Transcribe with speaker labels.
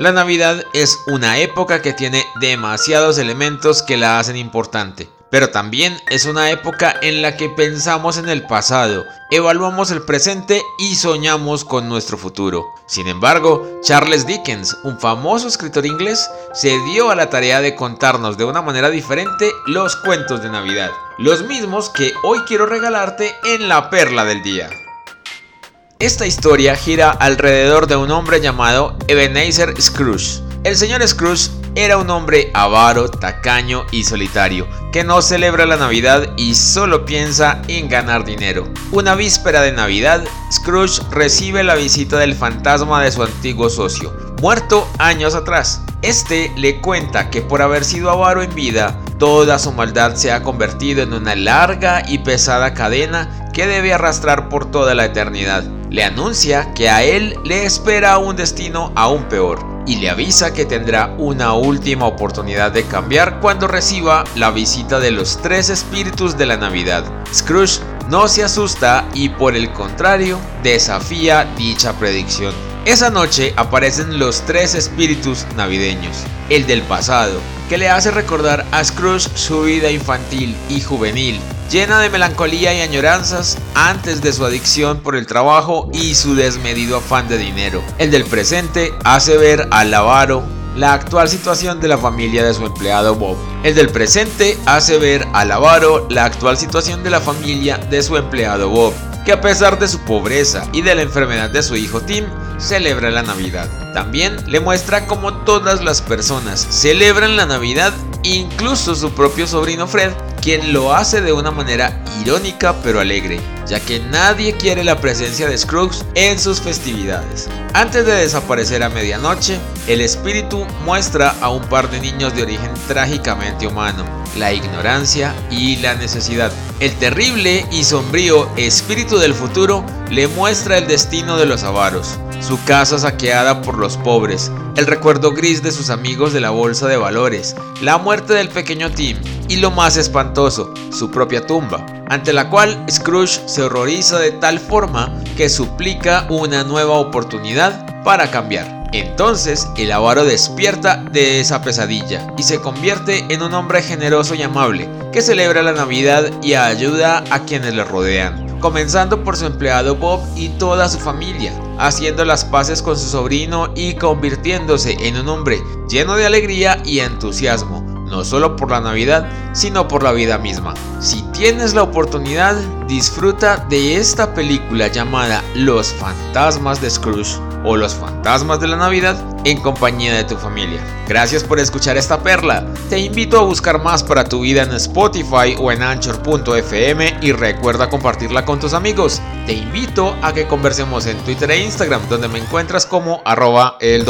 Speaker 1: La Navidad es una época que tiene demasiados elementos que la hacen importante. Pero también es una época en la que pensamos en el pasado, evaluamos el presente y soñamos con nuestro futuro. Sin embargo, Charles Dickens, un famoso escritor inglés, se dio a la tarea de contarnos de una manera diferente los cuentos de Navidad, los mismos que hoy quiero regalarte en la perla del día. Esta historia gira alrededor de un hombre llamado Ebenezer Scrooge. El señor Scrooge era un hombre avaro, tacaño y solitario, que no celebra la Navidad y solo piensa en ganar dinero. Una víspera de Navidad, Scrooge recibe la visita del fantasma de su antiguo socio, muerto años atrás. Este le cuenta que por haber sido avaro en vida, toda su maldad se ha convertido en una larga y pesada cadena que debe arrastrar por toda la eternidad. Le anuncia que a él le espera un destino aún peor y le avisa que tendrá una última oportunidad de cambiar cuando reciba la visita de los tres espíritus de la Navidad. Scrooge no se asusta y por el contrario desafía dicha predicción. Esa noche aparecen los tres espíritus navideños, el del pasado, que le hace recordar a Scrooge su vida infantil y juvenil, llena de melancolía y añoranzas antes de su adicción por el trabajo y su desmedido afán de dinero. El del presente hace ver al avaro la actual situación de la familia de su empleado Bob. El del presente hace ver al avaro la actual situación de la familia de su empleado Bob, que a pesar de su pobreza y de la enfermedad de su hijo Tim, celebra la Navidad. También le muestra cómo todas las personas celebran la Navidad, incluso su propio sobrino Fred, quien lo hace de una manera irónica pero alegre, ya que nadie quiere la presencia de Scrooge en sus festividades. Antes de desaparecer a medianoche, el espíritu muestra a un par de niños de origen trágicamente humano, la ignorancia y la necesidad. El terrible y sombrío espíritu del futuro le muestra el destino de los avaros, su casa saqueada por los pobres, el recuerdo gris de sus amigos de la bolsa de valores, la muerte del pequeño Tim y lo más espantoso, su propia tumba, ante la cual Scrooge se horroriza de tal forma que suplica una nueva oportunidad para cambiar. Entonces el avaro despierta de esa pesadilla y se convierte en un hombre generoso y amable que celebra la Navidad y ayuda a quienes le rodean comenzando por su empleado Bob y toda su familia, haciendo las paces con su sobrino y convirtiéndose en un hombre lleno de alegría y entusiasmo, no solo por la Navidad, sino por la vida misma. Si tienes la oportunidad, disfruta de esta película llamada Los fantasmas de Scrooge o Los fantasmas de la Navidad en compañía de tu familia. Gracias por escuchar esta perla. Te invito a buscar más para tu vida en Spotify o en anchor.fm y recuerda compartirla con tus amigos. Te invito a que conversemos en Twitter e Instagram donde me encuentras como arroba el